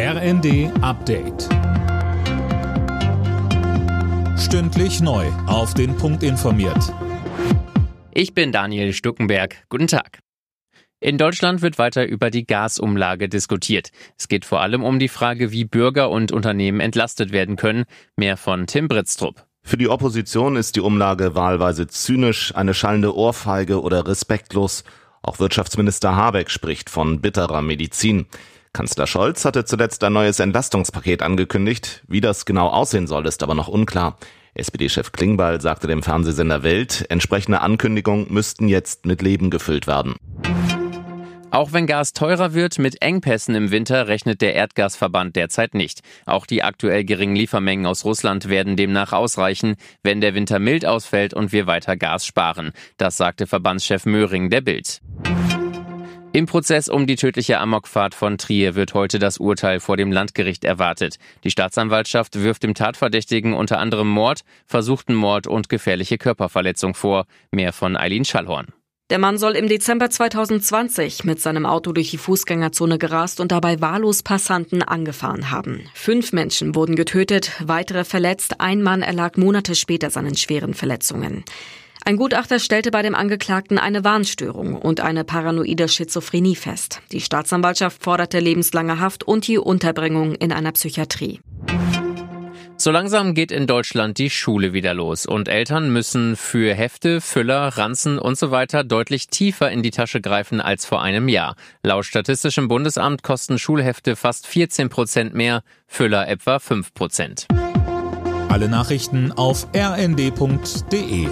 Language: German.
RND Update. Stündlich neu. Auf den Punkt informiert. Ich bin Daniel Stuckenberg. Guten Tag. In Deutschland wird weiter über die Gasumlage diskutiert. Es geht vor allem um die Frage, wie Bürger und Unternehmen entlastet werden können. Mehr von Tim Britztrup. Für die Opposition ist die Umlage wahlweise zynisch, eine schallende Ohrfeige oder respektlos. Auch Wirtschaftsminister Habeck spricht von bitterer Medizin. Kanzler Scholz hatte zuletzt ein neues Entlastungspaket angekündigt. Wie das genau aussehen soll, ist aber noch unklar. SPD-Chef Klingbeil sagte dem Fernsehsender Welt, entsprechende Ankündigungen müssten jetzt mit Leben gefüllt werden. Auch wenn Gas teurer wird, mit Engpässen im Winter rechnet der Erdgasverband derzeit nicht. Auch die aktuell geringen Liefermengen aus Russland werden demnach ausreichen, wenn der Winter mild ausfällt und wir weiter Gas sparen. Das sagte Verbandschef Möhring der Bild. Im Prozess um die tödliche Amokfahrt von Trier wird heute das Urteil vor dem Landgericht erwartet. Die Staatsanwaltschaft wirft dem Tatverdächtigen unter anderem Mord, versuchten Mord und gefährliche Körperverletzung vor. Mehr von Eileen Schallhorn. Der Mann soll im Dezember 2020 mit seinem Auto durch die Fußgängerzone gerast und dabei wahllos Passanten angefahren haben. Fünf Menschen wurden getötet, weitere verletzt, ein Mann erlag Monate später seinen schweren Verletzungen. Ein Gutachter stellte bei dem Angeklagten eine Warnstörung und eine paranoide Schizophrenie fest. Die Staatsanwaltschaft forderte lebenslange Haft und die Unterbringung in einer Psychiatrie. So langsam geht in Deutschland die Schule wieder los und Eltern müssen für Hefte, Füller, Ranzen und so weiter deutlich tiefer in die Tasche greifen als vor einem Jahr. Laut Statistischem Bundesamt kosten Schulhefte fast 14 Prozent mehr, Füller etwa 5 Prozent. Alle Nachrichten auf rnd.de